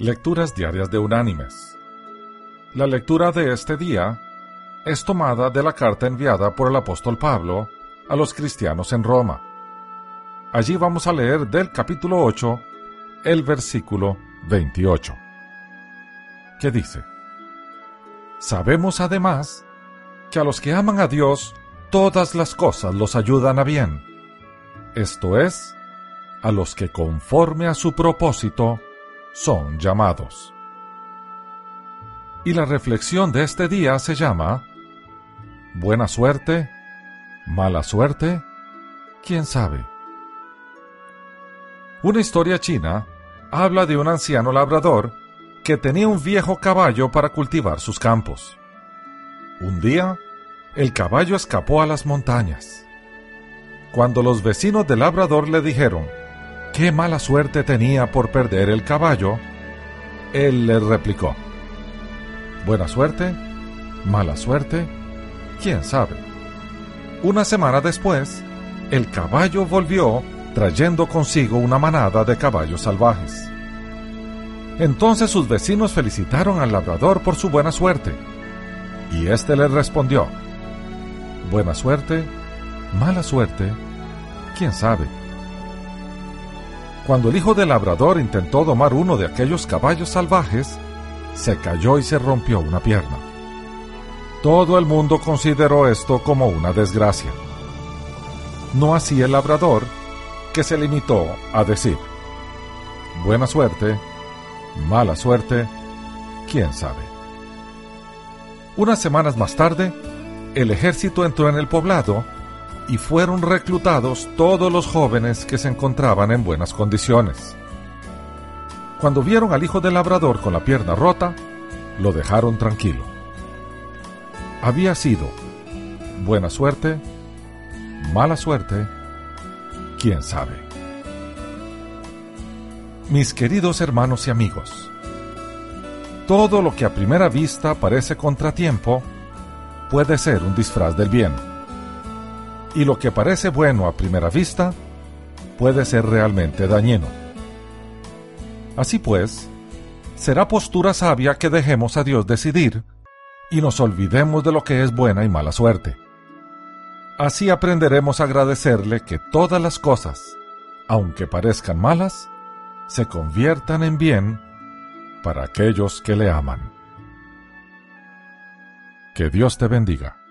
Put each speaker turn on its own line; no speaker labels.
Lecturas Diarias de Unánimes. La lectura de este día es tomada de la carta enviada por el apóstol Pablo a los cristianos en Roma. Allí vamos a leer del capítulo 8 el versículo 28, que dice, Sabemos además que a los que aman a Dios todas las cosas los ayudan a bien, esto es, a los que conforme a su propósito son llamados. Y la reflexión de este día se llama Buena suerte, mala suerte, quién sabe. Una historia china habla de un anciano labrador que tenía un viejo caballo para cultivar sus campos. Un día, el caballo escapó a las montañas. Cuando los vecinos del labrador le dijeron qué mala suerte tenía por perder el caballo, él le replicó, Buena suerte, mala suerte, quién sabe. Una semana después, el caballo volvió trayendo consigo una manada de caballos salvajes. Entonces sus vecinos felicitaron al labrador por su buena suerte, y éste le respondió, Buena suerte, mala suerte, quién sabe. Cuando el hijo del labrador intentó domar uno de aquellos caballos salvajes, se cayó y se rompió una pierna. Todo el mundo consideró esto como una desgracia. No así el labrador, que se limitó a decir, buena suerte, mala suerte, quién sabe. Unas semanas más tarde, el ejército entró en el poblado y fueron reclutados todos los jóvenes que se encontraban en buenas condiciones. Cuando vieron al hijo del labrador con la pierna rota, lo dejaron tranquilo. Había sido buena suerte, mala suerte, quién sabe. Mis queridos hermanos y amigos, todo lo que a primera vista parece contratiempo puede ser un disfraz del bien y lo que parece bueno a primera vista puede ser realmente dañino. Así pues, será postura sabia que dejemos a Dios decidir y nos olvidemos de lo que es buena y mala suerte. Así aprenderemos a agradecerle que todas las cosas, aunque parezcan malas, se conviertan en bien para aquellos que le aman. Que Dios te bendiga.